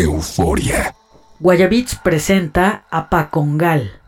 Euforia. Guayabits presenta a Pacongal.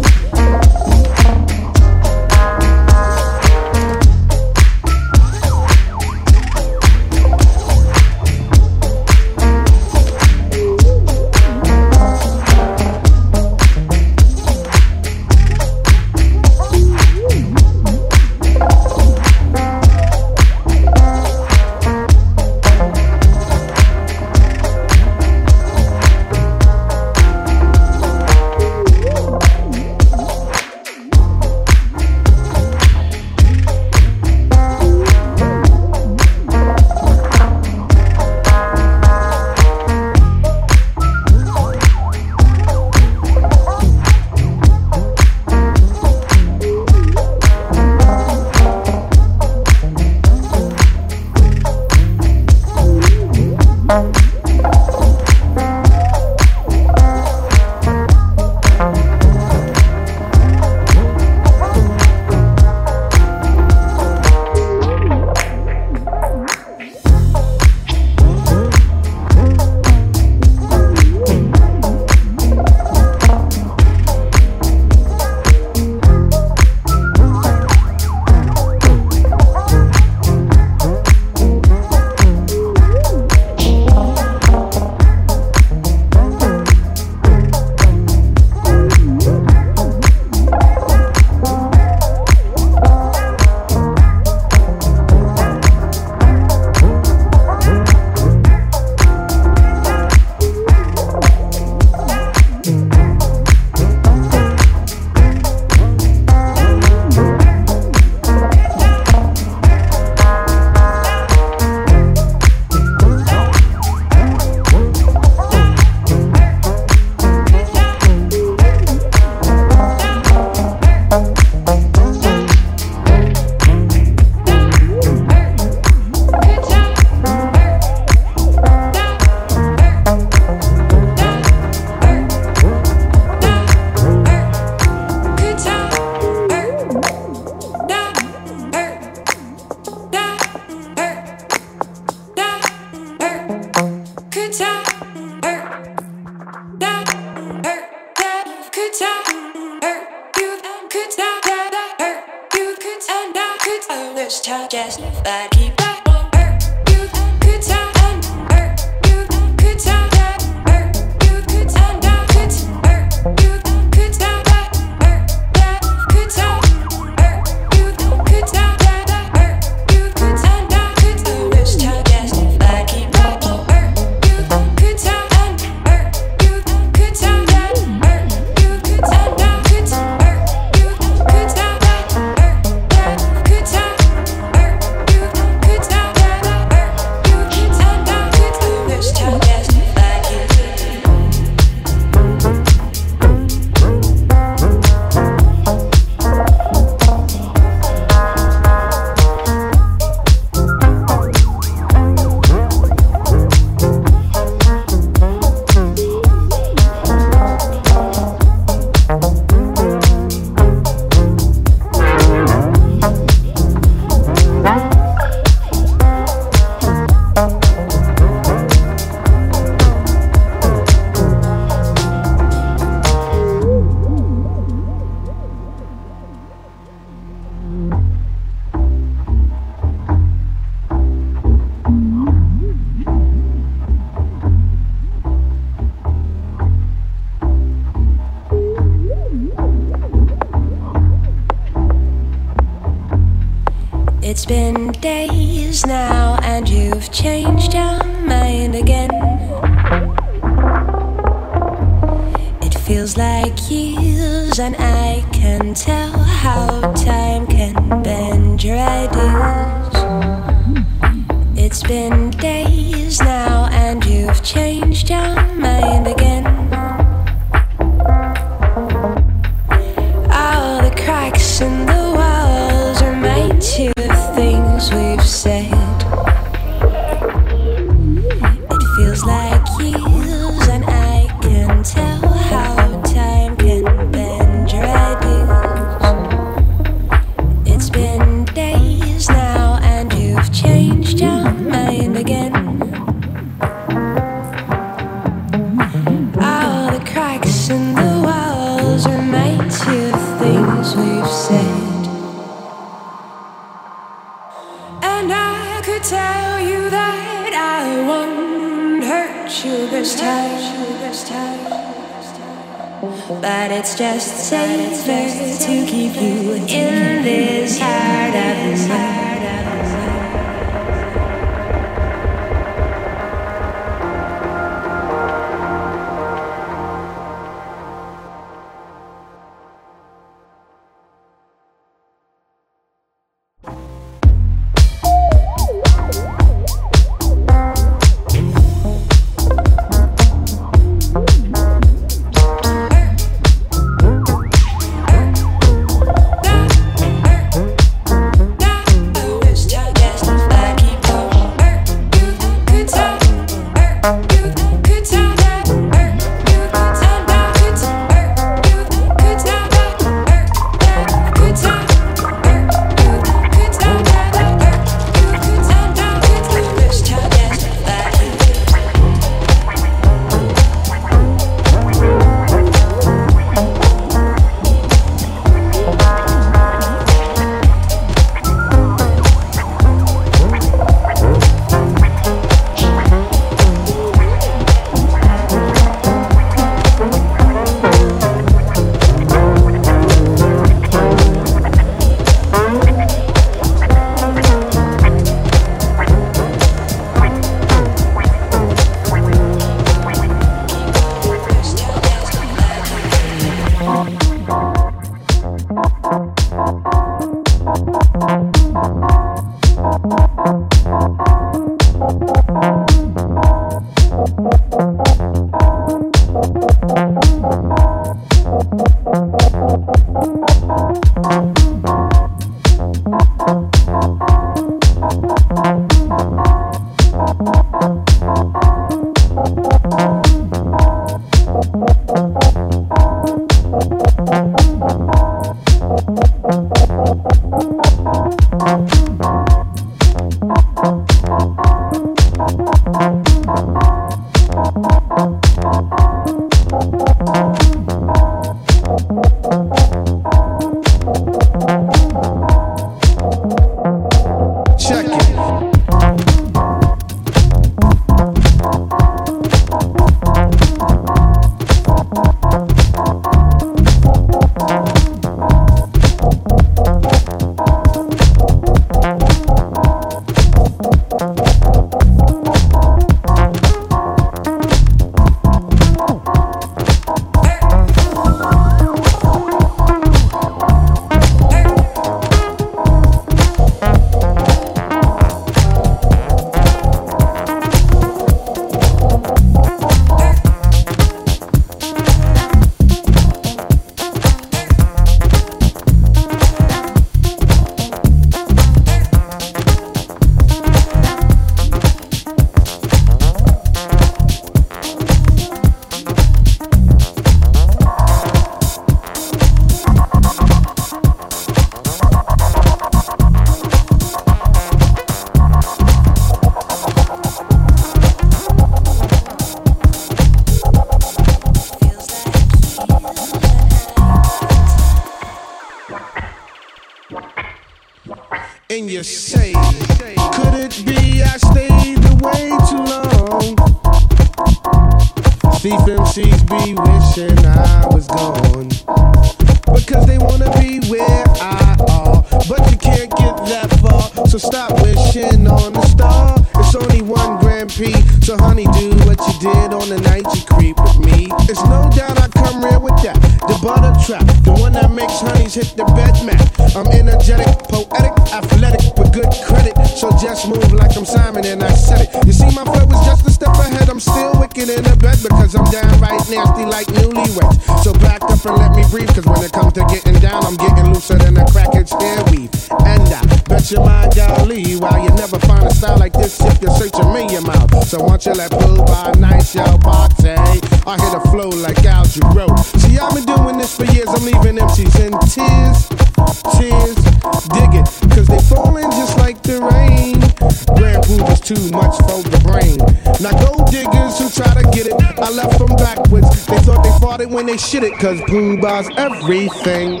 too much for the brain. Now gold diggers who try to get it, I left them backwards. They thought they fought it when they shit it, cause Pooh Bah's everything.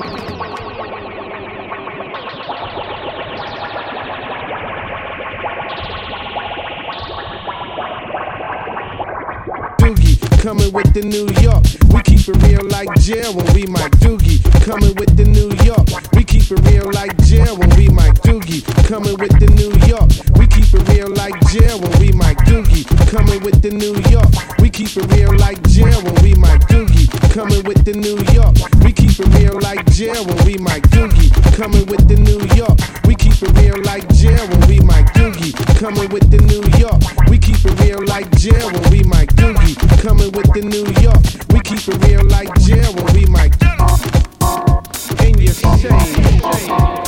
Boogie coming with the New York it real like jail when we Mike Doogie. Coming with the New York. We keep it real like jail when we Mike Doogie. Coming with the New York. We keep it real like jail when we Mike Doogie. Coming with the New York. We keep it real like jail when we Mike Doogie. Coming with the New York. We keep it real like jail when we Mike Doogie. Coming with the New York. We it real like Jerry. We my Doogie, coming with the New York. We keep it real like Jerry. We my Doogie, coming with the New York. We keep it real like Jerry. We my In your shame.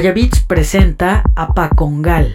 Guayabits presenta a Pacongal.